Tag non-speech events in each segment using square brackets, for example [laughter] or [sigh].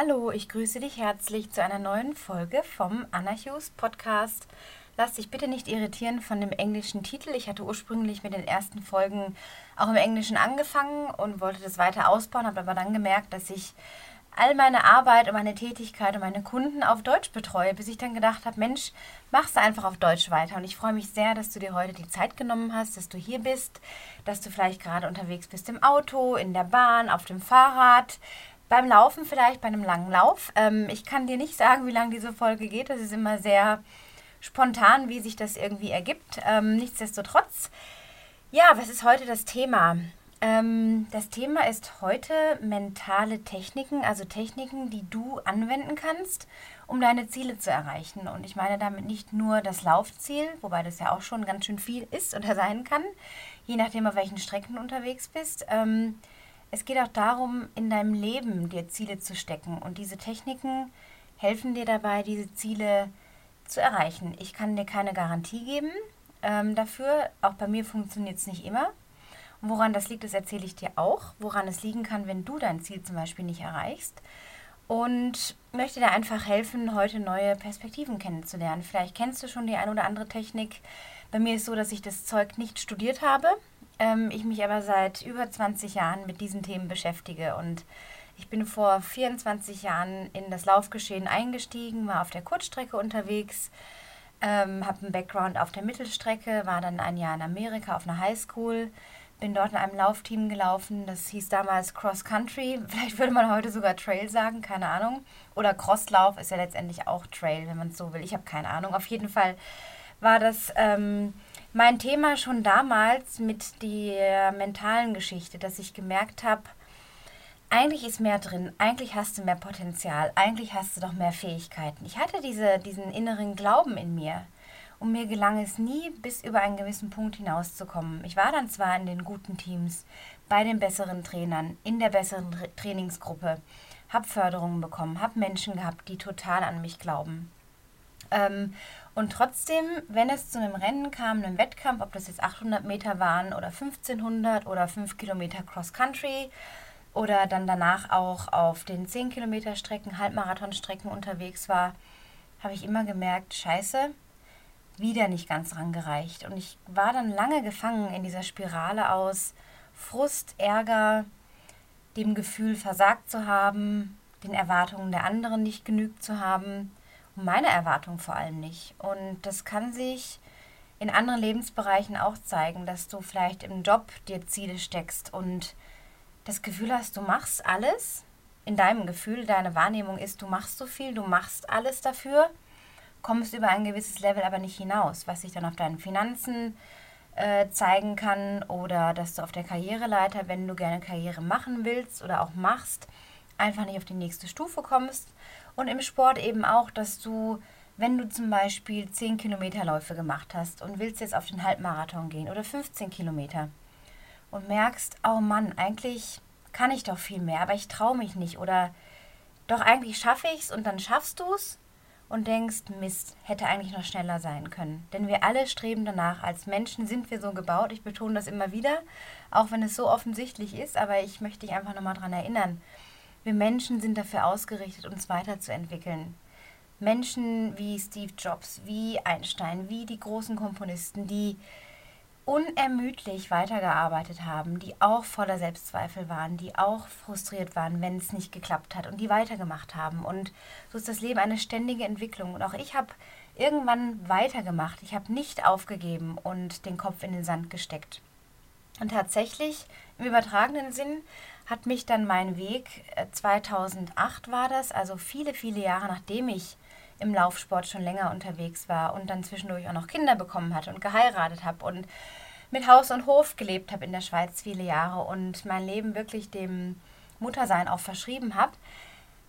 Hallo, ich grüße dich herzlich zu einer neuen Folge vom Anna Hughes Podcast. Lass dich bitte nicht irritieren von dem englischen Titel. Ich hatte ursprünglich mit den ersten Folgen auch im Englischen angefangen und wollte das weiter ausbauen, habe aber dann gemerkt, dass ich all meine Arbeit und meine Tätigkeit und meine Kunden auf Deutsch betreue, bis ich dann gedacht habe, Mensch, mach's einfach auf Deutsch weiter. Und ich freue mich sehr, dass du dir heute die Zeit genommen hast, dass du hier bist, dass du vielleicht gerade unterwegs bist im Auto, in der Bahn, auf dem Fahrrad, beim Laufen vielleicht, bei einem langen Lauf. Ähm, ich kann dir nicht sagen, wie lange diese Folge geht. Das ist immer sehr spontan, wie sich das irgendwie ergibt. Ähm, nichtsdestotrotz, ja, was ist heute das Thema? Ähm, das Thema ist heute mentale Techniken, also Techniken, die du anwenden kannst, um deine Ziele zu erreichen. Und ich meine damit nicht nur das Laufziel, wobei das ja auch schon ganz schön viel ist oder sein kann, je nachdem, auf welchen Strecken du unterwegs bist. Ähm, es geht auch darum, in deinem Leben dir Ziele zu stecken. Und diese Techniken helfen dir dabei, diese Ziele zu erreichen. Ich kann dir keine Garantie geben ähm, dafür. Auch bei mir funktioniert es nicht immer. Und woran das liegt, das erzähle ich dir auch. Woran es liegen kann, wenn du dein Ziel zum Beispiel nicht erreichst. Und möchte dir einfach helfen, heute neue Perspektiven kennenzulernen. Vielleicht kennst du schon die ein oder andere Technik. Bei mir ist es so, dass ich das Zeug nicht studiert habe ähm, ich mich aber seit über 20 Jahren mit diesen Themen beschäftige und ich bin vor 24 Jahren in das Laufgeschehen eingestiegen, war auf der Kurzstrecke unterwegs, ähm, habe einen Background auf der Mittelstrecke, war dann ein Jahr in Amerika auf einer Highschool, bin dort in einem Laufteam gelaufen, das hieß damals Cross Country, [laughs] vielleicht würde man heute sogar Trail sagen, keine Ahnung. Oder Crosslauf ist ja letztendlich auch Trail, wenn man es so will, ich habe keine Ahnung. Auf jeden Fall war das ähm, mein Thema schon damals mit der mentalen Geschichte, dass ich gemerkt habe, eigentlich ist mehr drin, eigentlich hast du mehr Potenzial, eigentlich hast du doch mehr Fähigkeiten. Ich hatte diese, diesen inneren Glauben in mir und mir gelang es nie, bis über einen gewissen Punkt hinauszukommen. Ich war dann zwar in den guten Teams, bei den besseren Trainern, in der besseren Trainingsgruppe, habe Förderungen bekommen, habe Menschen gehabt, die total an mich glauben. Ähm, und trotzdem, wenn es zu einem Rennen kam, einem Wettkampf, ob das jetzt 800 Meter waren oder 1500 oder 5 Kilometer Cross Country oder dann danach auch auf den 10 Kilometer Strecken, Halbmarathonstrecken unterwegs war, habe ich immer gemerkt, scheiße, wieder nicht ganz rangereicht. Und ich war dann lange gefangen in dieser Spirale aus Frust, Ärger, dem Gefühl, versagt zu haben, den Erwartungen der anderen nicht genügt zu haben meine Erwartung vor allem nicht. Und das kann sich in anderen Lebensbereichen auch zeigen, dass du vielleicht im Job dir Ziele steckst und das Gefühl hast, du machst alles. In deinem Gefühl, deine Wahrnehmung ist, du machst so viel, du machst alles dafür, kommst über ein gewisses Level aber nicht hinaus, was sich dann auf deinen Finanzen äh, zeigen kann oder dass du auf der Karriereleiter, wenn du gerne Karriere machen willst oder auch machst, einfach nicht auf die nächste Stufe kommst und im Sport eben auch, dass du, wenn du zum Beispiel 10 Kilometerläufe gemacht hast und willst jetzt auf den Halbmarathon gehen oder 15 Kilometer und merkst, oh Mann, eigentlich kann ich doch viel mehr, aber ich traue mich nicht oder doch eigentlich schaffe ich es und dann schaffst du es und denkst, Mist, hätte eigentlich noch schneller sein können. Denn wir alle streben danach. Als Menschen sind wir so gebaut. Ich betone das immer wieder, auch wenn es so offensichtlich ist, aber ich möchte dich einfach nochmal daran erinnern. Wir Menschen sind dafür ausgerichtet, uns weiterzuentwickeln. Menschen wie Steve Jobs, wie Einstein, wie die großen Komponisten, die unermüdlich weitergearbeitet haben, die auch voller Selbstzweifel waren, die auch frustriert waren, wenn es nicht geklappt hat und die weitergemacht haben. Und so ist das Leben eine ständige Entwicklung. Und auch ich habe irgendwann weitergemacht. Ich habe nicht aufgegeben und den Kopf in den Sand gesteckt. Und tatsächlich, im übertragenen Sinn, hat mich dann mein Weg, 2008 äh, war das, also viele, viele Jahre nachdem ich im Laufsport schon länger unterwegs war und dann zwischendurch auch noch Kinder bekommen hatte und geheiratet habe und mit Haus und Hof gelebt habe in der Schweiz viele Jahre und mein Leben wirklich dem Muttersein auch verschrieben habe,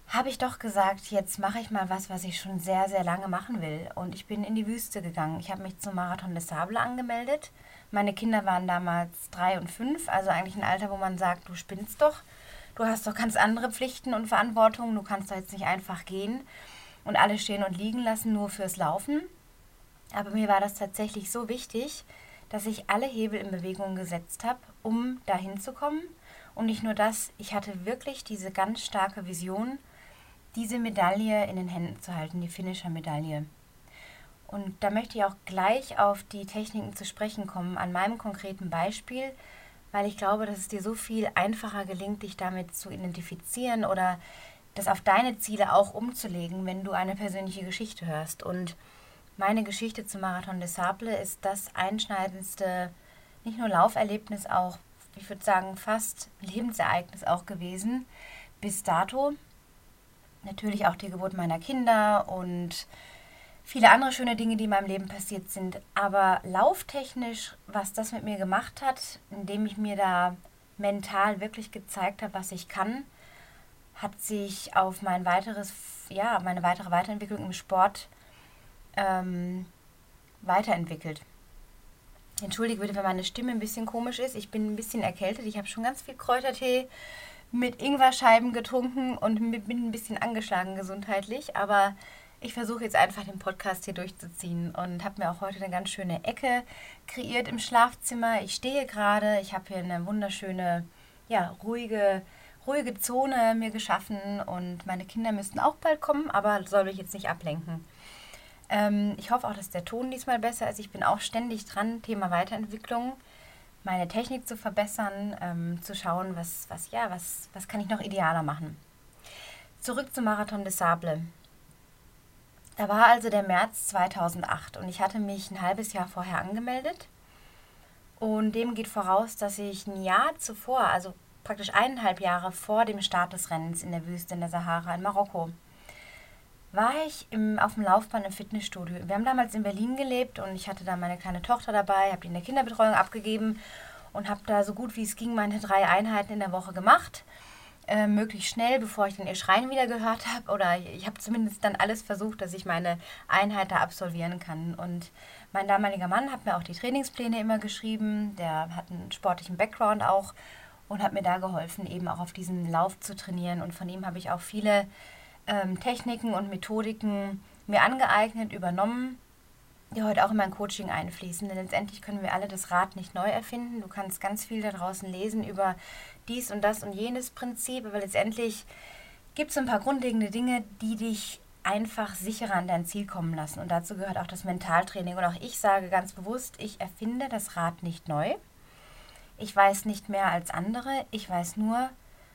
habe ich doch gesagt, jetzt mache ich mal was, was ich schon sehr, sehr lange machen will. Und ich bin in die Wüste gegangen. Ich habe mich zum Marathon des Sable angemeldet meine Kinder waren damals drei und fünf, also eigentlich ein Alter, wo man sagt, du spinnst doch, du hast doch ganz andere Pflichten und Verantwortungen, du kannst da jetzt nicht einfach gehen und alles stehen und liegen lassen, nur fürs Laufen. Aber mir war das tatsächlich so wichtig, dass ich alle Hebel in Bewegung gesetzt habe, um dahin zu kommen. Und nicht nur das, ich hatte wirklich diese ganz starke Vision, diese Medaille in den Händen zu halten, die Finisher-Medaille. Und da möchte ich auch gleich auf die Techniken zu sprechen kommen, an meinem konkreten Beispiel, weil ich glaube, dass es dir so viel einfacher gelingt, dich damit zu identifizieren oder das auf deine Ziele auch umzulegen, wenn du eine persönliche Geschichte hörst. Und meine Geschichte zum Marathon des Sable ist das einschneidendste, nicht nur Lauferlebnis, auch, ich würde sagen, fast Lebensereignis auch gewesen bis dato. Natürlich auch die Geburt meiner Kinder und viele andere schöne Dinge, die in meinem Leben passiert sind. Aber lauftechnisch, was das mit mir gemacht hat, indem ich mir da mental wirklich gezeigt habe, was ich kann, hat sich auf mein weiteres, ja, meine weitere Weiterentwicklung im Sport ähm, weiterentwickelt. Entschuldige bitte, wenn meine Stimme ein bisschen komisch ist. Ich bin ein bisschen erkältet. Ich habe schon ganz viel Kräutertee mit Ingwerscheiben getrunken und bin ein bisschen angeschlagen gesundheitlich. Aber ich versuche jetzt einfach den Podcast hier durchzuziehen und habe mir auch heute eine ganz schöne Ecke kreiert im Schlafzimmer. Ich stehe gerade, ich habe hier eine wunderschöne, ja, ruhige, ruhige Zone mir geschaffen und meine Kinder müssten auch bald kommen, aber soll mich jetzt nicht ablenken. Ähm, ich hoffe auch, dass der Ton diesmal besser ist. Ich bin auch ständig dran, Thema Weiterentwicklung, meine Technik zu verbessern, ähm, zu schauen, was, was, ja, was, was kann ich noch idealer machen. Zurück zum Marathon des Sable. Da war also der März 2008 und ich hatte mich ein halbes Jahr vorher angemeldet. Und dem geht voraus, dass ich ein Jahr zuvor, also praktisch eineinhalb Jahre vor dem Start des Rennens in der Wüste in der Sahara in Marokko, war ich im, auf dem Laufband im Fitnessstudio. Wir haben damals in Berlin gelebt und ich hatte da meine kleine Tochter dabei, habe die in der Kinderbetreuung abgegeben und habe da so gut wie es ging meine drei Einheiten in der Woche gemacht äh, möglichst schnell, bevor ich dann ihr Schreien wieder gehört habe. Oder ich habe zumindest dann alles versucht, dass ich meine Einheit da absolvieren kann. Und mein damaliger Mann hat mir auch die Trainingspläne immer geschrieben. Der hat einen sportlichen Background auch und hat mir da geholfen, eben auch auf diesen Lauf zu trainieren. Und von ihm habe ich auch viele ähm, Techniken und Methodiken mir angeeignet, übernommen die heute auch in mein Coaching einfließen. Denn letztendlich können wir alle das Rad nicht neu erfinden. Du kannst ganz viel da draußen lesen über dies und das und jenes Prinzip, aber letztendlich gibt es ein paar grundlegende Dinge, die dich einfach sicherer an dein Ziel kommen lassen. Und dazu gehört auch das Mentaltraining. Und auch ich sage ganz bewusst, ich erfinde das Rad nicht neu. Ich weiß nicht mehr als andere. Ich weiß nur,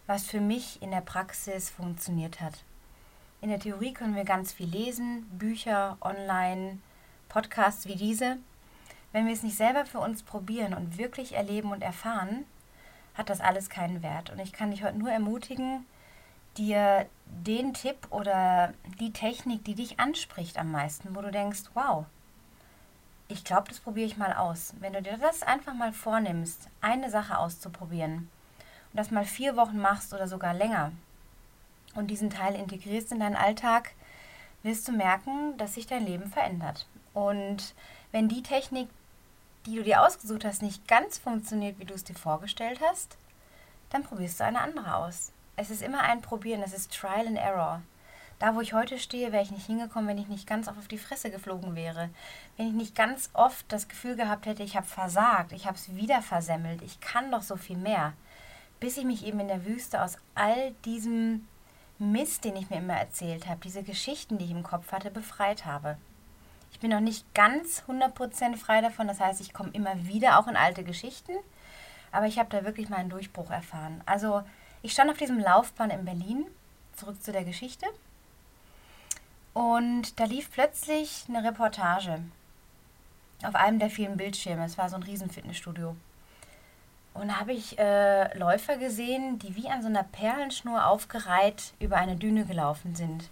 was für mich in der Praxis funktioniert hat. In der Theorie können wir ganz viel lesen, Bücher, online, Podcasts wie diese. Wenn wir es nicht selber für uns probieren und wirklich erleben und erfahren, hat das alles keinen Wert. Und ich kann dich heute nur ermutigen, dir den Tipp oder die Technik, die dich anspricht am meisten, wo du denkst, wow, ich glaube, das probiere ich mal aus. Wenn du dir das einfach mal vornimmst, eine Sache auszuprobieren und das mal vier Wochen machst oder sogar länger und diesen Teil integrierst in deinen Alltag, wirst du merken, dass sich dein Leben verändert. Und wenn die Technik, die du dir ausgesucht hast, nicht ganz funktioniert, wie du es dir vorgestellt hast, dann probierst du eine andere aus. Es ist immer ein Probieren, es ist Trial and Error. Da, wo ich heute stehe, wäre ich nicht hingekommen, wenn ich nicht ganz oft auf die Fresse geflogen wäre. Wenn ich nicht ganz oft das Gefühl gehabt hätte, ich habe versagt, ich habe es wieder versemmelt, ich kann doch so viel mehr. Bis ich mich eben in der Wüste aus all diesem Mist, den ich mir immer erzählt habe, diese Geschichten, die ich im Kopf hatte, befreit habe. Ich bin noch nicht ganz 100% frei davon. Das heißt, ich komme immer wieder auch in alte Geschichten. Aber ich habe da wirklich meinen Durchbruch erfahren. Also ich stand auf diesem Laufbahn in Berlin, zurück zu der Geschichte. Und da lief plötzlich eine Reportage auf einem der vielen Bildschirme. Es war so ein Riesenfitnessstudio. Und da habe ich äh, Läufer gesehen, die wie an so einer Perlenschnur aufgereiht über eine Düne gelaufen sind.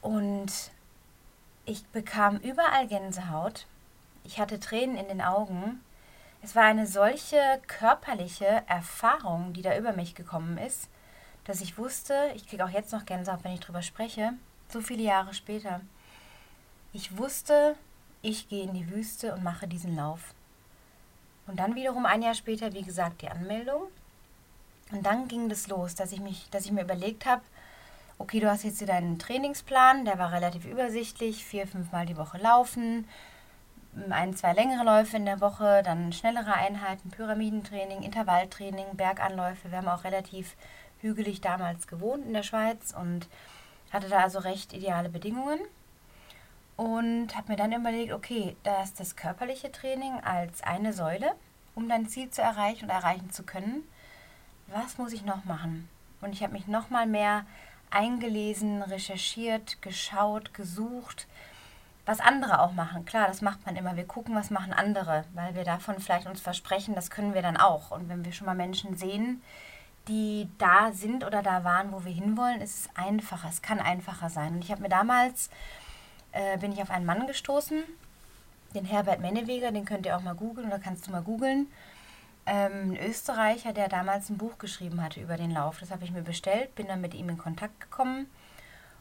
Und ich bekam überall Gänsehaut. Ich hatte Tränen in den Augen. Es war eine solche körperliche Erfahrung, die da über mich gekommen ist, dass ich wusste, ich kriege auch jetzt noch Gänsehaut, wenn ich drüber spreche, so viele Jahre später. Ich wusste, ich gehe in die Wüste und mache diesen Lauf. Und dann wiederum ein Jahr später, wie gesagt, die Anmeldung. Und dann ging das los, dass ich, mich, dass ich mir überlegt habe, okay, du hast jetzt hier deinen Trainingsplan, der war relativ übersichtlich, vier, fünfmal die Woche laufen, ein, zwei längere Läufe in der Woche, dann schnellere Einheiten, Pyramidentraining, Intervalltraining, Berganläufe. Wir haben auch relativ hügelig damals gewohnt in der Schweiz und hatte da also recht ideale Bedingungen. Und habe mir dann überlegt, okay, da ist das körperliche Training als eine Säule, um dein Ziel zu erreichen und erreichen zu können. Was muss ich noch machen? Und ich habe mich noch mal mehr eingelesen, recherchiert, geschaut, gesucht, was andere auch machen. Klar, das macht man immer. Wir gucken, was machen andere, weil wir davon vielleicht uns versprechen, das können wir dann auch. Und wenn wir schon mal Menschen sehen, die da sind oder da waren, wo wir hinwollen, ist es einfacher. Es kann einfacher sein. Und ich habe mir damals, äh, bin ich auf einen Mann gestoßen, den Herbert Menneweger, den könnt ihr auch mal googeln oder kannst du mal googeln ähm, ein Österreicher, der damals ein Buch geschrieben hatte über den Lauf. Das habe ich mir bestellt, bin dann mit ihm in Kontakt gekommen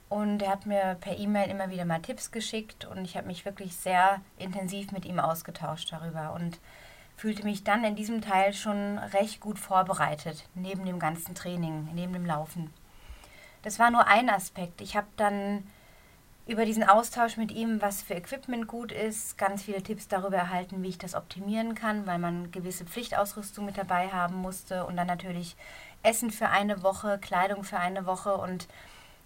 und er hat mir per E-Mail immer wieder mal Tipps geschickt und ich habe mich wirklich sehr intensiv mit ihm ausgetauscht darüber und fühlte mich dann in diesem Teil schon recht gut vorbereitet, neben dem ganzen Training, neben dem Laufen. Das war nur ein Aspekt. Ich habe dann über diesen Austausch mit ihm, was für Equipment gut ist, ganz viele Tipps darüber erhalten, wie ich das optimieren kann, weil man gewisse Pflichtausrüstung mit dabei haben musste und dann natürlich Essen für eine Woche, Kleidung für eine Woche und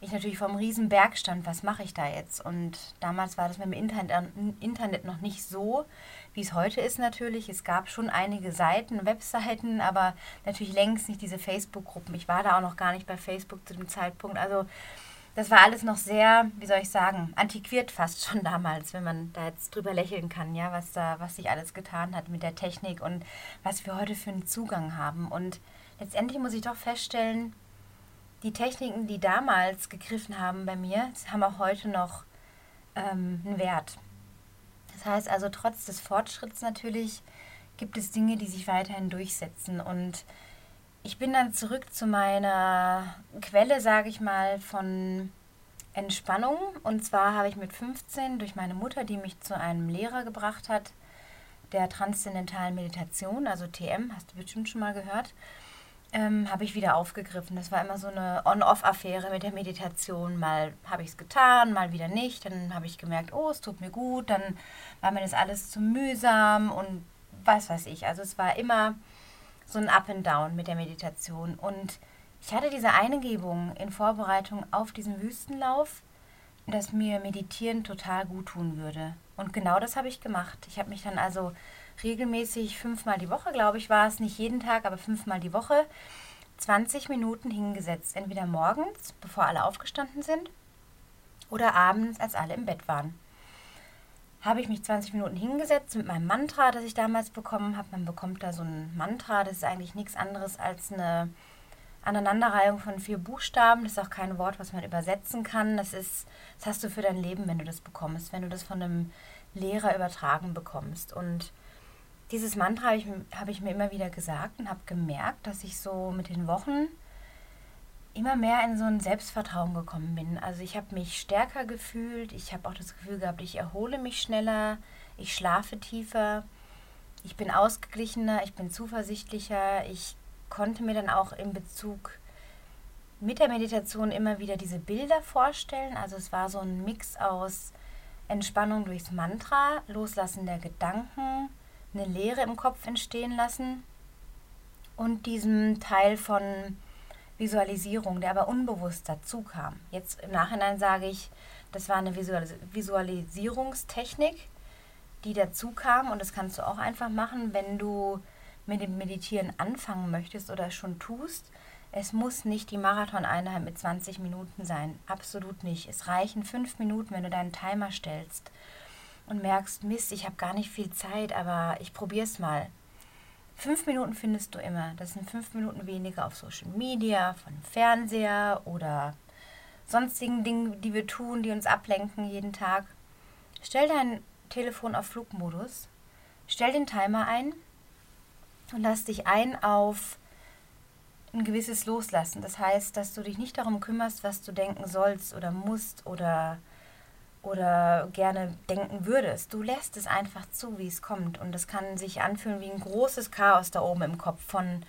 ich natürlich vom riesen Berg stand, was mache ich da jetzt? Und damals war das mit dem Internet, Internet noch nicht so, wie es heute ist natürlich. Es gab schon einige Seiten, Webseiten, aber natürlich längst nicht diese Facebook-Gruppen. Ich war da auch noch gar nicht bei Facebook zu dem Zeitpunkt. Also das war alles noch sehr, wie soll ich sagen, antiquiert fast schon [laughs] damals, wenn man da jetzt drüber lächeln kann, ja, was da, was sich alles getan hat mit der Technik und was wir heute für einen Zugang haben. Und letztendlich muss ich doch feststellen, die Techniken, die damals gegriffen haben bei mir, haben auch heute noch ähm, einen Wert. Das heißt also, trotz des Fortschritts natürlich gibt es Dinge, die sich weiterhin durchsetzen und ich bin dann zurück zu meiner Quelle, sage ich mal, von Entspannung. Und zwar habe ich mit 15 durch meine Mutter, die mich zu einem Lehrer gebracht hat, der transzendentalen Meditation, also TM, hast du bestimmt schon mal gehört, ähm, habe ich wieder aufgegriffen. Das war immer so eine On-Off-Affäre mit der Meditation. Mal habe ich es getan, mal wieder nicht. Dann habe ich gemerkt, oh, es tut mir gut. Dann war mir das alles zu mühsam und was weiß ich. Also es war immer so ein Up and Down mit der Meditation. Und ich hatte diese Eingebung in Vorbereitung auf diesen Wüstenlauf, dass mir Meditieren total gut tun würde. Und genau das habe ich gemacht. Ich habe mich dann also regelmäßig fünfmal die Woche, glaube ich, war es nicht jeden Tag, aber fünfmal die Woche 20 Minuten hingesetzt. Entweder morgens, bevor alle aufgestanden sind, oder abends, als alle im Bett waren habe ich mich 20 Minuten hingesetzt mit meinem Mantra, das ich damals bekommen habe. Man bekommt da so ein Mantra, das ist eigentlich nichts anderes als eine Aneinanderreihung von vier Buchstaben. Das ist auch kein Wort, was man übersetzen kann. Das ist, das hast du für dein Leben, wenn du das bekommst, wenn du das von einem Lehrer übertragen bekommst. Und dieses Mantra habe ich, hab ich mir immer wieder gesagt und habe gemerkt, dass ich so mit den Wochen immer mehr in so ein Selbstvertrauen gekommen bin. Also ich habe mich stärker gefühlt, ich habe auch das Gefühl gehabt, ich erhole mich schneller, ich schlafe tiefer, ich bin ausgeglichener, ich bin zuversichtlicher, ich konnte mir dann auch in Bezug mit der Meditation immer wieder diese Bilder vorstellen. Also es war so ein Mix aus Entspannung durchs Mantra, Loslassen der Gedanken, eine Leere im Kopf entstehen lassen und diesem Teil von Visualisierung, der aber unbewusst dazu kam. Jetzt im Nachhinein sage ich, das war eine Visualis Visualisierungstechnik, die dazu kam und das kannst du auch einfach machen, wenn du mit dem Meditieren anfangen möchtest oder schon tust. Es muss nicht die Marathon-Einheit mit 20 Minuten sein. Absolut nicht. Es reichen fünf Minuten, wenn du deinen Timer stellst und merkst, Mist, ich habe gar nicht viel Zeit, aber ich probiere es mal. Fünf Minuten findest du immer. Das sind fünf Minuten weniger auf Social Media, von Fernseher oder sonstigen Dingen, die wir tun, die uns ablenken jeden Tag. Stell dein Telefon auf Flugmodus, stell den Timer ein und lass dich ein auf ein gewisses Loslassen. Das heißt, dass du dich nicht darum kümmerst, was du denken sollst oder musst oder oder gerne denken würdest. Du lässt es einfach zu, wie es kommt. Und es kann sich anfühlen wie ein großes Chaos da oben im Kopf von,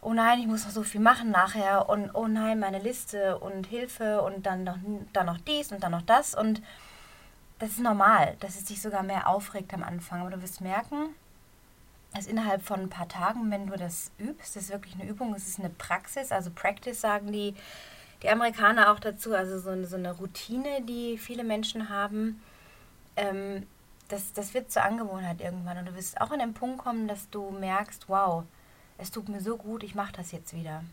oh nein, ich muss noch so viel machen nachher und oh nein, meine Liste und Hilfe und dann noch, dann noch dies und dann noch das. Und das ist normal, dass es dich sogar mehr aufregt am Anfang. Aber du wirst merken, Also innerhalb von ein paar Tagen, wenn du das übst, das ist wirklich eine Übung, es ist eine Praxis, also Practice sagen die, die Amerikaner auch dazu, also so eine, so eine Routine, die viele Menschen haben. Ähm, das, das wird zur Angewohnheit irgendwann und du wirst auch an den Punkt kommen, dass du merkst, wow, es tut mir so gut, ich mache das jetzt wieder.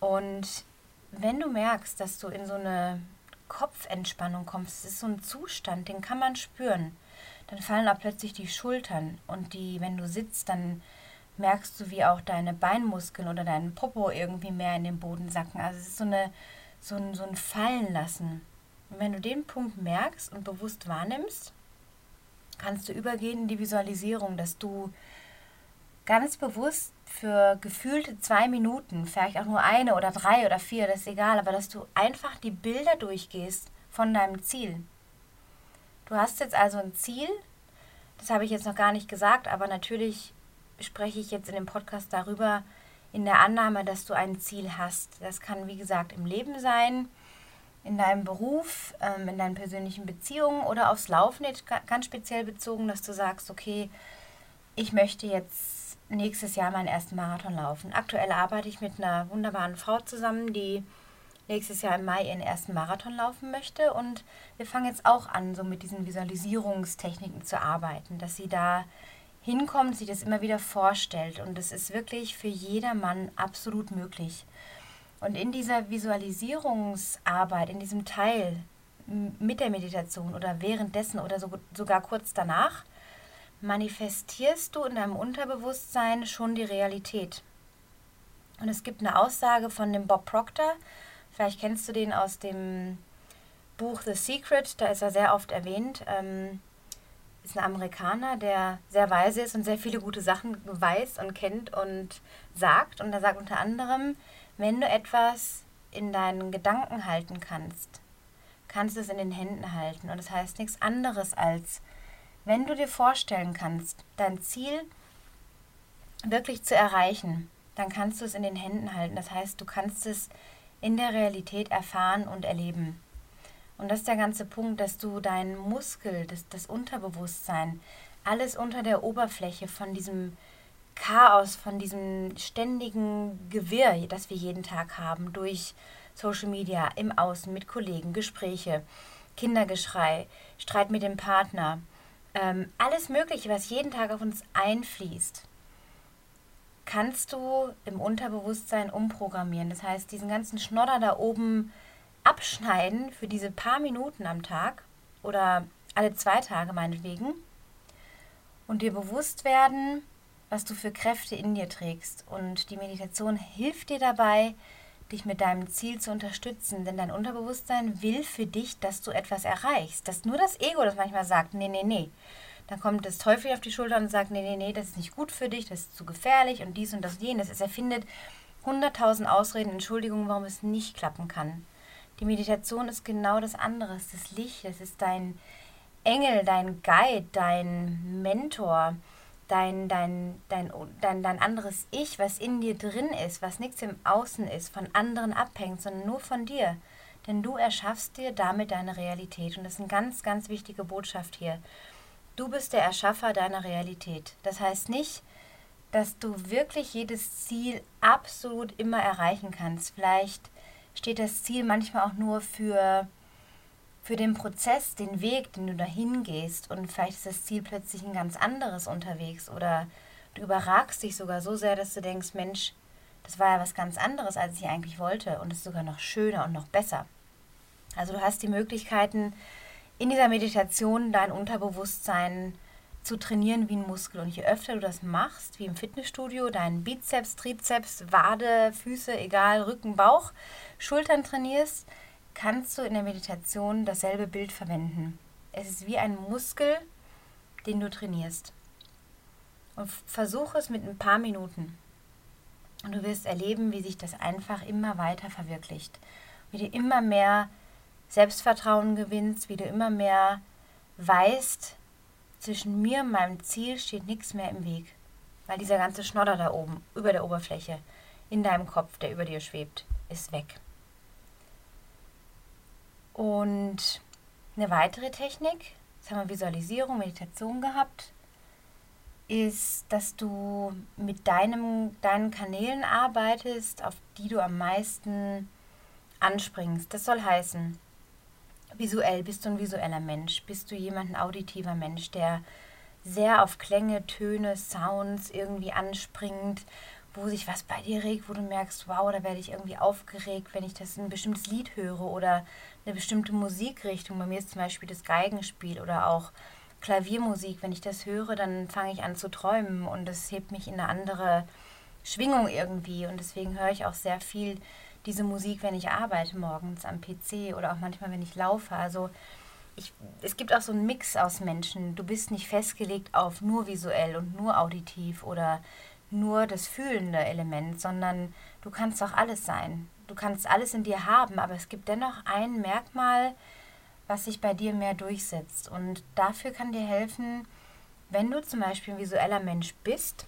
Und wenn du merkst, dass du in so eine Kopfentspannung kommst, das ist so ein Zustand, den kann man spüren dann fallen auch plötzlich die Schultern und die, wenn du sitzt, dann merkst du, wie auch deine Beinmuskeln oder dein Popo irgendwie mehr in den Boden sacken. Also es ist so, eine, so, ein, so ein Fallen Und wenn du den Punkt merkst und bewusst wahrnimmst, kannst du übergehen in die Visualisierung, dass du ganz bewusst für gefühlte zwei Minuten, vielleicht auch nur eine oder drei oder vier, das ist egal, aber dass du einfach die Bilder durchgehst von deinem Ziel. Du hast jetzt also ein Ziel, das habe ich jetzt noch gar nicht gesagt, aber natürlich spreche ich jetzt in dem Podcast darüber, in der Annahme, dass du ein Ziel hast. Das kann, wie gesagt, im Leben sein, in deinem Beruf, ähm, in deinen persönlichen Beziehungen oder aufs Laufen ganz speziell bezogen, dass du sagst, okay, ich möchte jetzt nächstes Jahr meinen ersten Marathon laufen. Aktuell arbeite ich mit einer wunderbaren Frau zusammen, die nächstes Jahr im Mai ihren ersten Marathon laufen möchte. Und wir fangen jetzt auch an, so mit diesen Visualisierungstechniken zu arbeiten, dass sie da hinkommt, sich das immer wieder vorstellt. Und es ist wirklich für jedermann absolut möglich. Und in dieser Visualisierungsarbeit, in diesem Teil mit der Meditation oder währenddessen oder so, sogar kurz danach, manifestierst du in deinem Unterbewusstsein schon die Realität. Und es gibt eine Aussage von dem Bob Proctor, Vielleicht kennst du den aus dem Buch The Secret, da ist er sehr oft erwähnt. Ähm, ist ein Amerikaner, der sehr weise ist und sehr viele gute Sachen weiß und kennt und sagt. Und er sagt unter anderem, wenn du etwas in deinen Gedanken halten kannst, kannst du es in den Händen halten. Und das heißt nichts anderes als, wenn du dir vorstellen kannst, dein Ziel wirklich zu erreichen, dann kannst du es in den Händen halten. Das heißt, du kannst es in der Realität erfahren und erleben. Und das ist der ganze Punkt, dass du deinen Muskel, das, das Unterbewusstsein, alles unter der Oberfläche von diesem Chaos, von diesem ständigen Gewirr, das wir jeden Tag haben, durch Social Media, im Außen, mit Kollegen, Gespräche, Kindergeschrei, Streit mit dem Partner, ähm, alles Mögliche, was jeden Tag auf uns einfließt, kannst du im Unterbewusstsein umprogrammieren. Das heißt, diesen ganzen Schnodder da oben abschneiden für diese paar Minuten am Tag oder alle zwei Tage meinetwegen und dir bewusst werden, was du für Kräfte in dir trägst. Und die Meditation hilft dir dabei, dich mit deinem Ziel zu unterstützen, denn dein Unterbewusstsein will für dich, dass du etwas erreichst. Dass nur das Ego das manchmal sagt, nee, nee, nee, dann kommt das Teufel auf die Schulter und sagt, nee, nee, nee, das ist nicht gut für dich, das ist zu gefährlich und dies und das jenes. Es erfindet hunderttausend Ausreden, Entschuldigungen, warum es nicht klappen kann. Die Meditation ist genau das andere, es ist das Licht, es ist dein Engel, dein Guide, dein Mentor, dein, dein, dein, dein, dein anderes Ich, was in dir drin ist, was nichts im Außen ist, von anderen abhängt, sondern nur von dir. Denn du erschaffst dir damit deine Realität. Und das ist eine ganz, ganz wichtige Botschaft hier. Du bist der Erschaffer deiner Realität. Das heißt nicht, dass du wirklich jedes Ziel absolut immer erreichen kannst. Vielleicht steht das Ziel manchmal auch nur für, für den Prozess, den Weg, den du dahin gehst. Und vielleicht ist das Ziel plötzlich ein ganz anderes unterwegs. Oder du überragst dich sogar so sehr, dass du denkst, Mensch, das war ja was ganz anderes, als ich eigentlich wollte. Und es ist sogar noch schöner und noch besser. Also du hast die Möglichkeiten, in dieser Meditation dein Unterbewusstsein zu trainieren wie ein Muskel. Und je öfter du das machst, wie im Fitnessstudio, deinen Bizeps, Trizeps, Wade, Füße, egal, Rücken, Bauch, Schultern trainierst, kannst du in der Meditation dasselbe Bild verwenden. Es ist wie ein Muskel, den du trainierst. Und versuche es mit ein paar Minuten. Und du wirst erleben, wie sich das einfach immer weiter verwirklicht. Wie du immer mehr Selbstvertrauen gewinnst, wie du immer mehr weißt, zwischen mir und meinem Ziel steht nichts mehr im Weg. Weil dieser ganze Schnodder da oben, über der Oberfläche, in deinem Kopf, der über dir schwebt, ist weg. Und eine weitere Technik, jetzt haben wir Visualisierung, Meditation gehabt, ist, dass du mit deinem, deinen Kanälen arbeitest, auf die du am meisten anspringst. Das soll heißen, visuell bist du ein visueller Mensch, bist du jemand, ein auditiver Mensch, der sehr auf Klänge, Töne, Sounds irgendwie anspringt, wo sich was bei dir regt, wo du merkst, wow, da werde ich irgendwie aufgeregt, wenn ich das ein bestimmtes Lied höre oder eine bestimmte Musikrichtung. Bei mir ist zum Beispiel das Geigenspiel oder auch Klaviermusik. Wenn ich das höre, dann fange ich an zu träumen und es hebt mich in eine andere Schwingung irgendwie. Und deswegen höre ich auch sehr viel diese Musik, wenn ich arbeite morgens am PC oder auch manchmal, wenn ich laufe. Also ich, es gibt auch so einen Mix aus Menschen. Du bist nicht festgelegt auf nur visuell und nur auditiv oder nur das fühlende Element, sondern du kannst auch alles sein. Du kannst alles in dir haben, aber es gibt dennoch ein Merkmal, was sich bei dir mehr durchsetzt. Und dafür kann dir helfen, wenn du zum Beispiel ein visueller Mensch bist,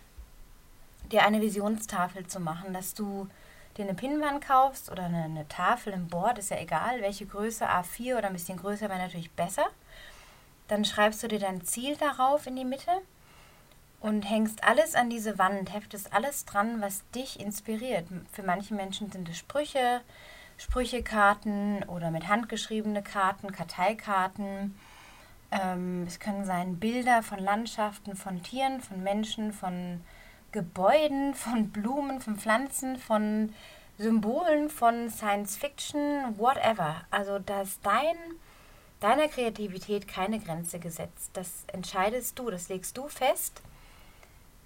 dir eine Visionstafel zu machen, dass du dir eine Pinnwand kaufst oder eine, eine Tafel im Board, ist ja egal, welche Größe, A4 oder ein bisschen größer wäre natürlich besser. Dann schreibst du dir dein Ziel darauf in die Mitte und hängst alles an diese Wand, heftest alles dran, was dich inspiriert. Für manche Menschen sind es Sprüche, Sprüchekarten oder mit handgeschriebene Karten, Karteikarten. Ähm, es können sein Bilder von Landschaften, von Tieren, von Menschen, von Gebäuden, von Blumen, von Pflanzen, von Symbolen, von Science Fiction, whatever. Also da ist dein, deiner Kreativität keine Grenze gesetzt. Das entscheidest du, das legst du fest.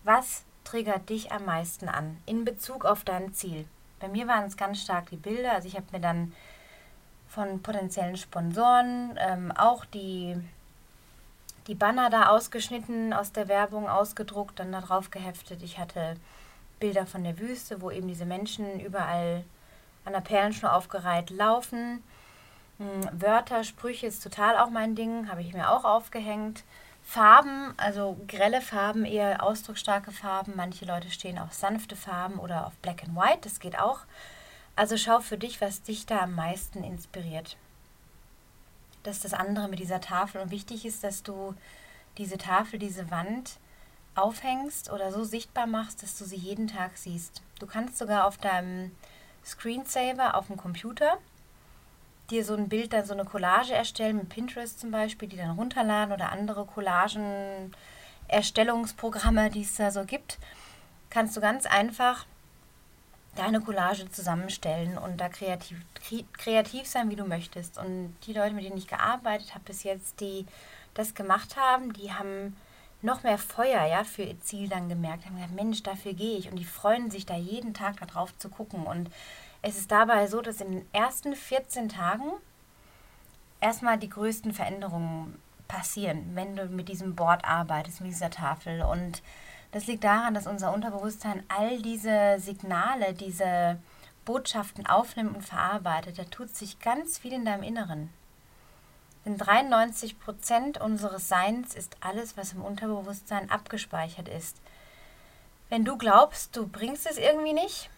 Was triggert dich am meisten an in Bezug auf dein Ziel? Bei mir waren es ganz stark die Bilder. Also ich habe mir dann von potenziellen Sponsoren ähm, auch die die Banner da ausgeschnitten aus der Werbung, ausgedruckt, dann da drauf geheftet. Ich hatte Bilder von der Wüste, wo eben diese Menschen überall an der Perlenschnur aufgereiht laufen. Hm, Wörter, Sprüche ist total auch mein Ding, habe ich mir auch aufgehängt. Farben, also grelle Farben, eher ausdrucksstarke Farben. Manche Leute stehen auf sanfte Farben oder auf Black and White, das geht auch. Also schau für dich, was dich da am meisten inspiriert das ist das andere mit dieser Tafel. Und wichtig ist, dass du diese Tafel, diese Wand aufhängst oder so sichtbar machst, dass du sie jeden Tag siehst. Du kannst sogar auf deinem Screensaver auf dem Computer dir so ein Bild, dann so eine Collage erstellen, mit Pinterest zum Beispiel, die dann runterladen oder andere Collagen, Erstellungsprogramme, die es da so gibt, kannst du ganz einfach deine Collage zusammenstellen und da kreativ, kreativ sein, wie du möchtest. Und die Leute, mit denen ich gearbeitet habe bis jetzt, die das gemacht haben, die haben noch mehr Feuer ja, für ihr Ziel dann gemerkt, haben gesagt, Mensch, dafür gehe ich. Und die freuen sich da jeden Tag darauf zu gucken. Und es ist dabei so, dass in den ersten 14 Tagen erstmal die größten Veränderungen passieren, wenn du mit diesem Board arbeitest, mit dieser Tafel. Und das liegt daran, dass unser Unterbewusstsein all diese Signale, diese Botschaften aufnimmt und verarbeitet. Da tut sich ganz viel in deinem Inneren. Denn 93 Prozent unseres Seins ist alles, was im Unterbewusstsein abgespeichert ist. Wenn du glaubst, du bringst es irgendwie nicht,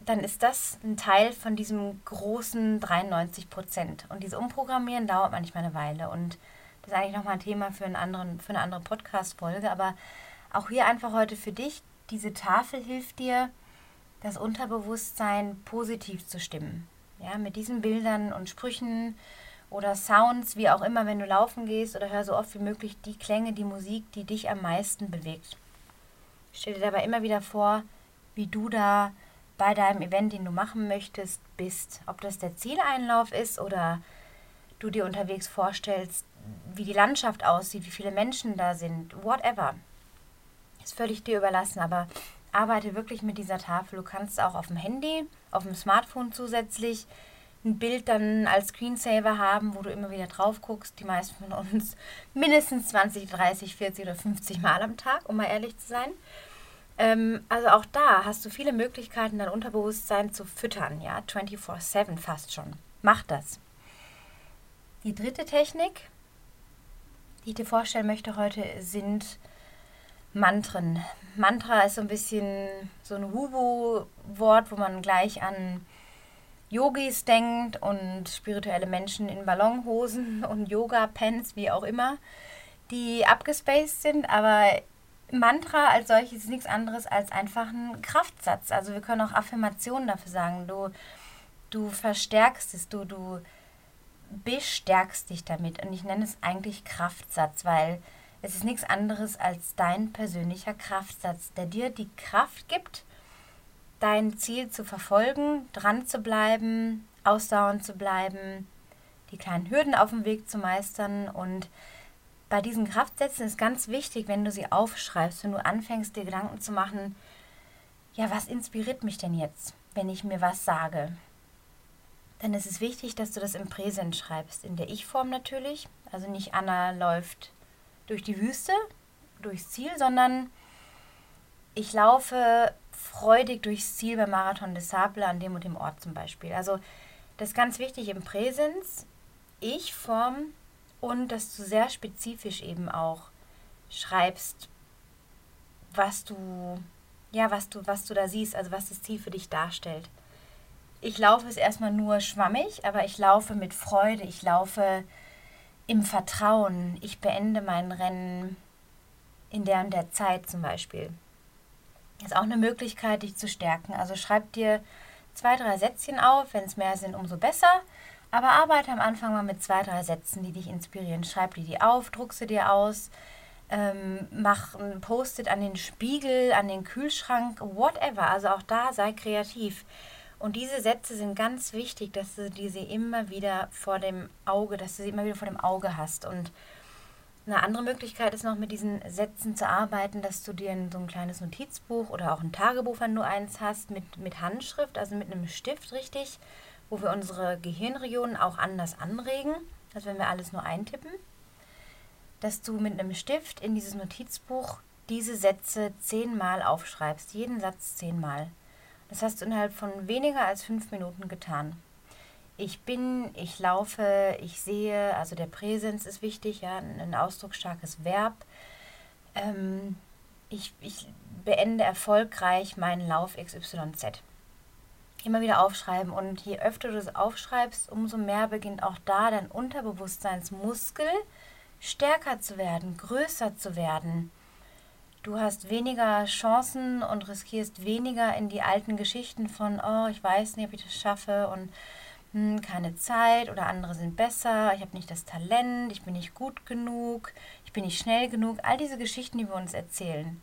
dann ist das ein Teil von diesem großen 93 Prozent. Und dieses Umprogrammieren dauert manchmal eine Weile. Und das ist eigentlich nochmal ein Thema für, einen anderen, für eine andere Podcast-Folge. Aber auch hier einfach heute für dich, diese Tafel hilft dir, das Unterbewusstsein positiv zu stimmen. Ja, mit diesen Bildern und Sprüchen oder Sounds, wie auch immer, wenn du laufen gehst oder hör so oft wie möglich die Klänge, die Musik, die dich am meisten bewegt. Stell dir dabei immer wieder vor, wie du da bei deinem Event, den du machen möchtest, bist. Ob das der Zieleinlauf ist oder du dir unterwegs vorstellst, wie die Landschaft aussieht, wie viele Menschen da sind, whatever ist völlig dir überlassen, aber arbeite wirklich mit dieser Tafel. Du kannst auch auf dem Handy, auf dem Smartphone zusätzlich ein Bild dann als Screensaver haben, wo du immer wieder drauf guckst. Die meisten von uns [laughs] mindestens 20, 30, 40 oder 50 Mal am Tag, um mal ehrlich zu sein. Ähm, also auch da hast du viele Möglichkeiten, dein Unterbewusstsein zu füttern, ja, 24-7 fast schon. Mach das. Die dritte Technik, die ich dir vorstellen möchte heute, sind Mantren. Mantra ist so ein bisschen so ein Wubu-Wort, wo man gleich an Yogis denkt und spirituelle Menschen in Ballonhosen [laughs] und Yoga-Pants, wie auch immer, die abgespaced sind, aber Mantra als solches ist nichts anderes als einfach ein Kraftsatz. Also wir können auch Affirmationen dafür sagen. Du, du verstärkst es, du, du bestärkst dich damit. Und ich nenne es eigentlich Kraftsatz, weil es ist nichts anderes als dein persönlicher Kraftsatz, der dir die Kraft gibt, dein Ziel zu verfolgen, dran zu bleiben, ausdauernd zu bleiben, die kleinen Hürden auf dem Weg zu meistern und bei diesen Kraftsätzen ist ganz wichtig, wenn du sie aufschreibst, wenn du anfängst, dir Gedanken zu machen, ja, was inspiriert mich denn jetzt, wenn ich mir was sage? Dann ist es wichtig, dass du das im Präsent schreibst, in der Ich-Form natürlich. Also nicht Anna läuft durch die Wüste, durchs Ziel, sondern ich laufe freudig durchs Ziel beim Marathon des Sable an dem und dem Ort zum Beispiel. Also das ist ganz wichtig im Präsens, Ich-Form und dass du sehr spezifisch eben auch schreibst, was du, ja, was du, was du da siehst, also was das Ziel für dich darstellt. Ich laufe es erstmal nur schwammig, aber ich laufe mit Freude, ich laufe im Vertrauen, ich beende mein Rennen in der und der Zeit zum Beispiel. Ist auch eine Möglichkeit, dich zu stärken. Also schreib dir zwei, drei Sätzchen auf, wenn es mehr sind, umso besser. Aber arbeite am Anfang mal mit zwei, drei Sätzen, die dich inspirieren. Schreib dir die auf, druck sie dir aus, ähm, mach ein Post-it an den Spiegel, an den Kühlschrank, whatever. Also auch da sei kreativ. Und diese Sätze sind ganz wichtig, dass du diese immer wieder vor dem Auge, dass du sie immer wieder vor dem Auge hast. Und eine andere Möglichkeit ist noch mit diesen Sätzen zu arbeiten, dass du dir so ein kleines Notizbuch oder auch ein Tagebuch, wenn du eins hast, mit, mit Handschrift, also mit einem Stift richtig, wo wir unsere Gehirnregionen auch anders anregen, als wenn wir alles nur eintippen, dass du mit einem Stift in dieses Notizbuch diese Sätze zehnmal aufschreibst, jeden Satz zehnmal. Das hast du innerhalb von weniger als fünf Minuten getan. Ich bin, ich laufe, ich sehe, also der Präsens ist wichtig, ja, ein ausdrucksstarkes Verb. Ähm, ich, ich beende erfolgreich meinen Lauf XYZ immer wieder aufschreiben. Und je öfter du es aufschreibst, umso mehr beginnt auch da dein Unterbewusstseinsmuskel stärker zu werden, größer zu werden. Du hast weniger Chancen und riskierst weniger in die alten Geschichten von, oh, ich weiß nicht, ob ich das schaffe und hm, keine Zeit oder andere sind besser, ich habe nicht das Talent, ich bin nicht gut genug, ich bin nicht schnell genug. All diese Geschichten, die wir uns erzählen,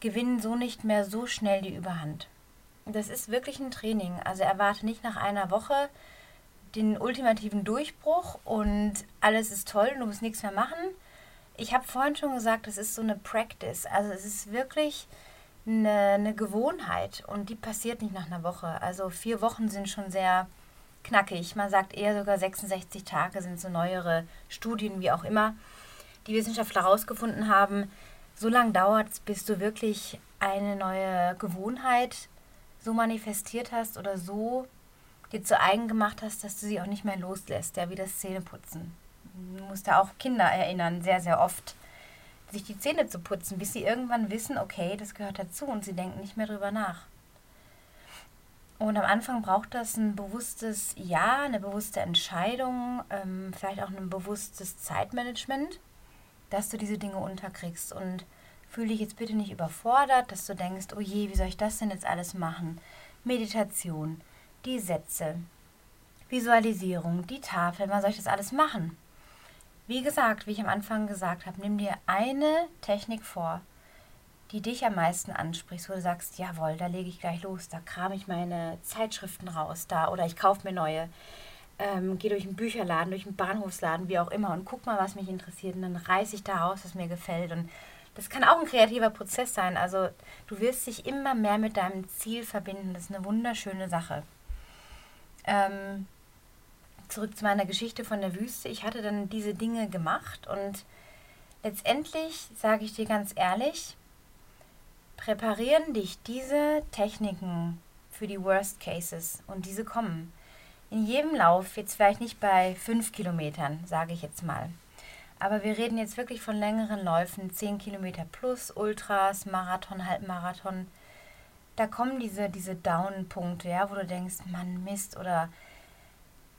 gewinnen so nicht mehr so schnell die Überhand das ist wirklich ein Training. Also erwarte nicht nach einer Woche den ultimativen Durchbruch und alles ist toll und du musst nichts mehr machen. Ich habe vorhin schon gesagt, es ist so eine Practice. Also es ist wirklich eine, eine Gewohnheit und die passiert nicht nach einer Woche. Also vier Wochen sind schon sehr knackig. Man sagt eher sogar 66 Tage sind so neuere Studien, wie auch immer, die Wissenschaftler herausgefunden haben. So lange dauert es, bis du wirklich eine neue Gewohnheit so manifestiert hast oder so dir zu eigen gemacht hast, dass du sie auch nicht mehr loslässt, ja, wie das Zähneputzen. Du musst da auch Kinder erinnern, sehr, sehr oft, sich die Zähne zu putzen, bis sie irgendwann wissen, okay, das gehört dazu und sie denken nicht mehr drüber nach. Und am Anfang braucht das ein bewusstes Ja, eine bewusste Entscheidung, ähm, vielleicht auch ein bewusstes Zeitmanagement, dass du diese Dinge unterkriegst. Und Fühl dich jetzt bitte nicht überfordert, dass du denkst, oh je, wie soll ich das denn jetzt alles machen? Meditation, die Sätze, Visualisierung, die Tafel, wann soll ich das alles machen? Wie gesagt, wie ich am Anfang gesagt habe, nimm dir eine Technik vor, die dich am meisten anspricht, wo du sagst, jawohl, da lege ich gleich los, da kram ich meine Zeitschriften raus, da oder ich kaufe mir neue. Ähm, gehe durch einen Bücherladen, durch einen Bahnhofsladen, wie auch immer und guck mal, was mich interessiert und dann reiße ich da raus, was mir gefällt und das kann auch ein kreativer Prozess sein. Also du wirst dich immer mehr mit deinem Ziel verbinden. Das ist eine wunderschöne Sache. Ähm, zurück zu meiner Geschichte von der Wüste. Ich hatte dann diese Dinge gemacht und letztendlich sage ich dir ganz ehrlich, präparieren dich diese Techniken für die Worst Cases und diese kommen. In jedem Lauf, jetzt vielleicht nicht bei fünf Kilometern, sage ich jetzt mal, aber wir reden jetzt wirklich von längeren Läufen, 10 Kilometer plus, Ultras, Marathon, Halbmarathon. Da kommen diese, diese Down-Punkte, ja, wo du denkst, Mann, Mist, oder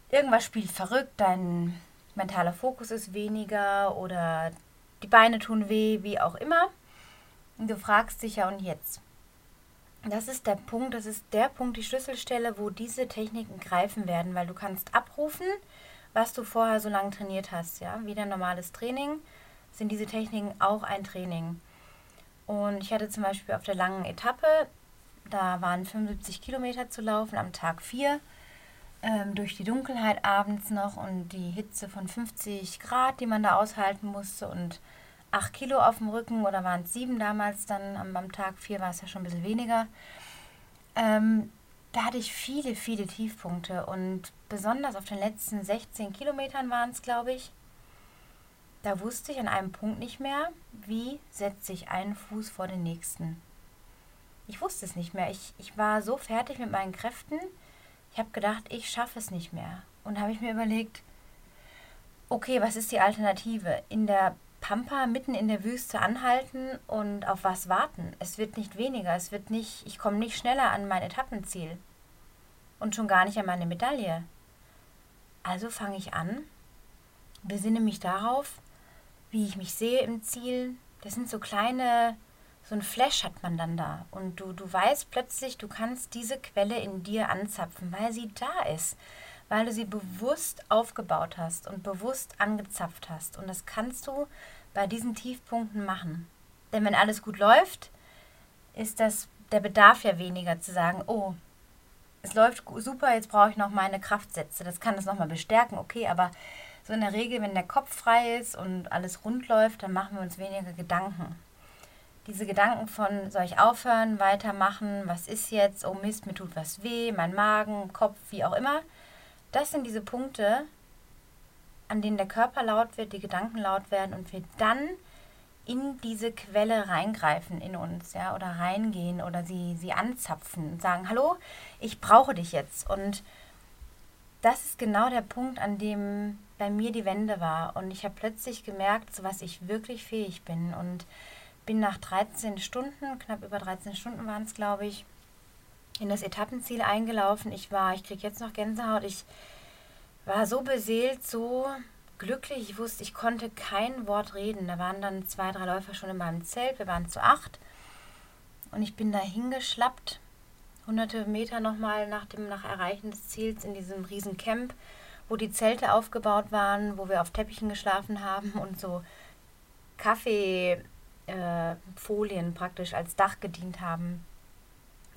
irgendwas spielt verrückt, dein mentaler Fokus ist weniger oder die Beine tun weh, wie auch immer. Und du fragst dich ja, und jetzt? Das ist der Punkt, das ist der Punkt, die Schlüsselstelle, wo diese Techniken greifen werden, weil du kannst abrufen, was du vorher so lange trainiert hast, ja, wie dein normales Training, sind diese Techniken auch ein Training. Und ich hatte zum Beispiel auf der langen Etappe, da waren 75 Kilometer zu laufen am Tag 4, ähm, durch die Dunkelheit abends noch und die Hitze von 50 Grad, die man da aushalten musste und 8 Kilo auf dem Rücken oder waren es 7 damals dann, am, am Tag 4 war es ja schon ein bisschen weniger. Ähm, da hatte ich viele, viele Tiefpunkte und besonders auf den letzten 16 Kilometern waren es, glaube ich, da wusste ich an einem Punkt nicht mehr, wie setze ich einen Fuß vor den nächsten. Ich wusste es nicht mehr. Ich, ich war so fertig mit meinen Kräften. Ich habe gedacht, ich schaffe es nicht mehr. Und habe ich mir überlegt, okay, was ist die Alternative? In der Pampa mitten in der Wüste anhalten und auf was warten. Es wird nicht weniger, es wird nicht, ich komme nicht schneller an mein Etappenziel. Und schon gar nicht an meine Medaille. Also fange ich an, besinne mich darauf, wie ich mich sehe im Ziel. Das sind so kleine, so ein Flash hat man dann da. Und du, du weißt plötzlich, du kannst diese Quelle in dir anzapfen, weil sie da ist. Weil du sie bewusst aufgebaut hast und bewusst angezapft hast. Und das kannst du bei diesen Tiefpunkten machen. Denn wenn alles gut läuft, ist das der Bedarf ja weniger zu sagen, oh, es läuft super, jetzt brauche ich noch meine Kraftsätze. Das kann das nochmal bestärken, okay, aber so in der Regel, wenn der Kopf frei ist und alles rund läuft, dann machen wir uns weniger Gedanken. Diese Gedanken von, soll ich aufhören, weitermachen, was ist jetzt, oh Mist, mir tut was weh, mein Magen, Kopf, wie auch immer, das sind diese Punkte, an denen der Körper laut wird, die Gedanken laut werden und wir dann in diese Quelle reingreifen in uns, ja, oder reingehen oder sie, sie anzapfen und sagen, hallo, ich brauche dich jetzt. Und das ist genau der Punkt, an dem bei mir die Wende war. Und ich habe plötzlich gemerkt, zu was ich wirklich fähig bin. Und bin nach 13 Stunden, knapp über 13 Stunden waren es, glaube ich, in das Etappenziel eingelaufen. Ich war, ich kriege jetzt noch Gänsehaut, ich war so beseelt, so glücklich. Ich wusste, ich konnte kein Wort reden. Da waren dann zwei, drei Läufer schon in meinem Zelt. Wir waren zu acht. Und ich bin da hingeschlappt, hunderte Meter nochmal nach dem nach Erreichen des Ziels in diesem riesen Camp wo die Zelte aufgebaut waren, wo wir auf Teppichen geschlafen haben und so Kaffeefolien äh, praktisch als Dach gedient haben,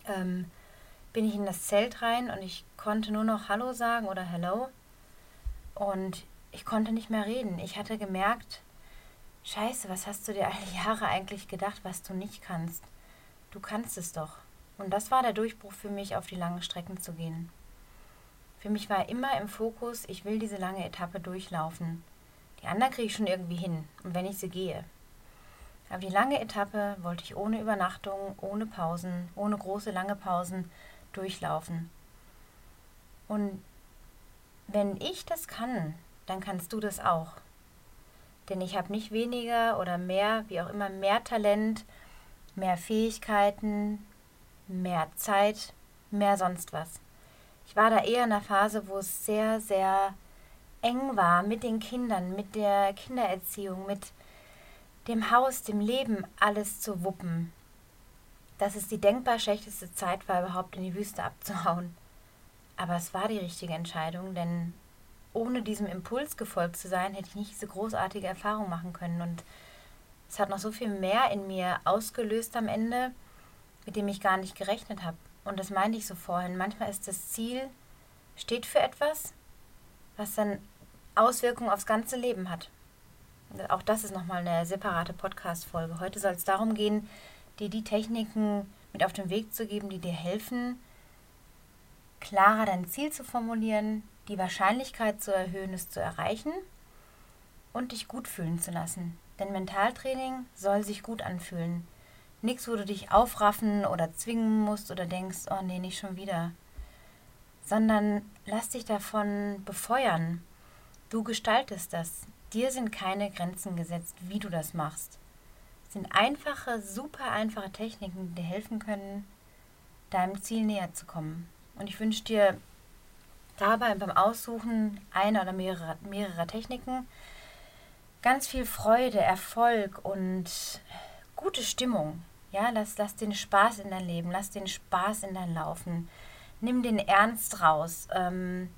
ähm, bin ich in das Zelt rein und ich konnte nur noch Hallo sagen oder Hello. Und ich konnte nicht mehr reden. Ich hatte gemerkt, Scheiße, was hast du dir alle [laughs] Jahre eigentlich gedacht, was du nicht kannst? Du kannst es doch. Und das war der Durchbruch für mich, auf die langen Strecken zu gehen. Für mich war immer im Fokus, ich will diese lange Etappe durchlaufen. Die anderen kriege ich schon irgendwie hin, und wenn ich sie gehe. Aber die lange Etappe wollte ich ohne Übernachtung, ohne Pausen, ohne große lange Pausen durchlaufen. Und wenn ich das kann, dann kannst du das auch. Denn ich habe nicht weniger oder mehr, wie auch immer, mehr Talent, mehr Fähigkeiten, mehr Zeit, mehr sonst was. Ich war da eher in einer Phase, wo es sehr, sehr eng war mit den Kindern, mit der Kindererziehung, mit dem Haus, dem Leben, alles zu wuppen. Dass es die denkbar schlechteste Zeit war, überhaupt in die Wüste abzuhauen. Aber es war die richtige Entscheidung, denn ohne diesem Impuls gefolgt zu sein, hätte ich nicht diese großartige Erfahrung machen können. Und es hat noch so viel mehr in mir ausgelöst am Ende, mit dem ich gar nicht gerechnet habe. Und das meinte ich so vorhin. Manchmal ist das Ziel, steht für etwas, was dann Auswirkungen aufs ganze Leben hat. Auch das ist nochmal eine separate Podcast-Folge. Heute soll es darum gehen, dir die Techniken mit auf den Weg zu geben, die dir helfen, klarer dein Ziel zu formulieren, die Wahrscheinlichkeit zu erhöhen, es zu erreichen und dich gut fühlen zu lassen. Denn Mentaltraining soll sich gut anfühlen. Nichts, wo du dich aufraffen oder zwingen musst oder denkst, oh nee, nicht schon wieder. Sondern lass dich davon befeuern. Du gestaltest das. Dir sind keine Grenzen gesetzt, wie du das machst. Es sind einfache, super einfache Techniken, die dir helfen können, deinem Ziel näher zu kommen. Und ich wünsche dir dabei beim Aussuchen einer oder mehrerer, mehrerer Techniken ganz viel Freude, Erfolg und gute Stimmung Ja, lass, lass den Spaß in dein Leben, lass den Spaß in dein Laufen. Nimm den Ernst raus. Ähm,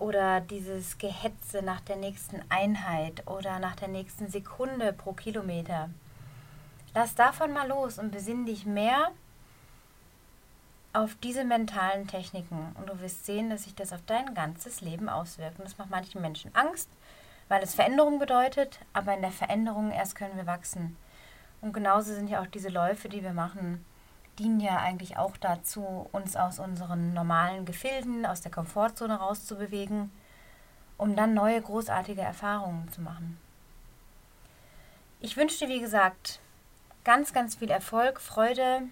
oder dieses Gehetze nach der nächsten Einheit oder nach der nächsten Sekunde pro Kilometer. Lass davon mal los und besinn dich mehr auf diese mentalen Techniken und du wirst sehen, dass sich das auf dein ganzes Leben auswirkt. Und das macht manchen Menschen Angst, weil es Veränderung bedeutet, aber in der Veränderung erst können wir wachsen. Und genauso sind ja auch diese Läufe, die wir machen, dienen ja eigentlich auch dazu, uns aus unseren normalen Gefilden, aus der Komfortzone rauszubewegen, um dann neue großartige Erfahrungen zu machen. Ich wünsche dir, wie gesagt, ganz, ganz viel Erfolg, Freude.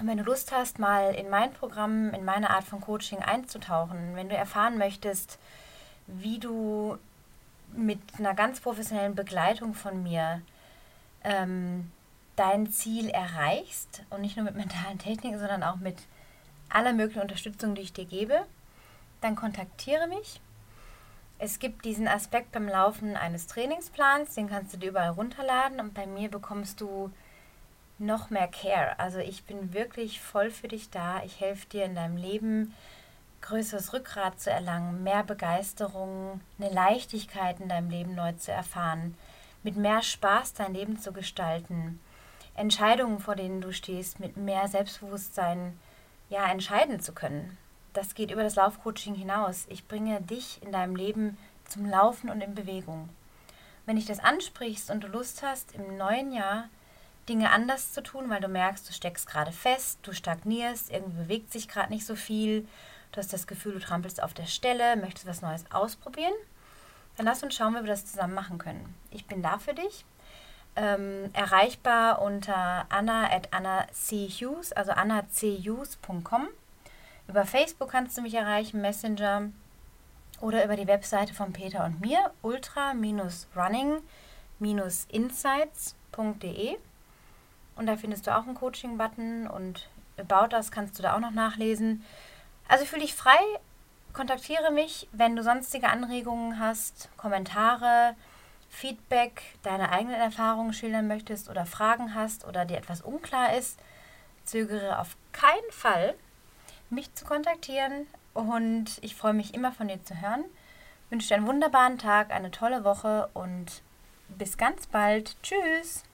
Und wenn du Lust hast, mal in mein Programm, in meine Art von Coaching einzutauchen, wenn du erfahren möchtest, wie du mit einer ganz professionellen Begleitung von mir ähm, dein Ziel erreichst und nicht nur mit mentalen Techniken, sondern auch mit aller möglichen Unterstützung, die ich dir gebe, dann kontaktiere mich. Es gibt diesen Aspekt beim Laufen eines Trainingsplans, den kannst du dir überall runterladen und bei mir bekommst du noch mehr Care. Also ich bin wirklich voll für dich da. Ich helfe dir in deinem Leben größeres Rückgrat zu erlangen, mehr Begeisterung, eine Leichtigkeit in deinem Leben neu zu erfahren, mit mehr Spaß dein Leben zu gestalten Entscheidungen, vor denen du stehst, mit mehr Selbstbewusstsein ja, entscheiden zu können. Das geht über das Laufcoaching hinaus. Ich bringe dich in deinem Leben zum Laufen und in Bewegung. Wenn dich das ansprichst und du Lust hast, im neuen Jahr Dinge anders zu tun, weil du merkst, du steckst gerade fest, du stagnierst, irgendwie bewegt sich gerade nicht so viel, du hast das Gefühl, du trampelst auf der Stelle, möchtest was Neues ausprobieren, dann lass uns schauen, wie wir das zusammen machen können. Ich bin da für dich ähm, erreichbar unter anna at anna c. Hughes, also annachughes.com. Über Facebook kannst du mich erreichen, Messenger oder über die Webseite von Peter und mir, ultra-running-insights.de. Und da findest du auch einen Coaching-Button und About Us kannst du da auch noch nachlesen. Also fühle dich frei, kontaktiere mich, wenn du sonstige Anregungen hast, Kommentare, Feedback, deine eigenen Erfahrungen schildern möchtest oder Fragen hast oder dir etwas unklar ist, zögere auf keinen Fall, mich zu kontaktieren. Und ich freue mich immer von dir zu hören. Ich wünsche dir einen wunderbaren Tag, eine tolle Woche und bis ganz bald. Tschüss.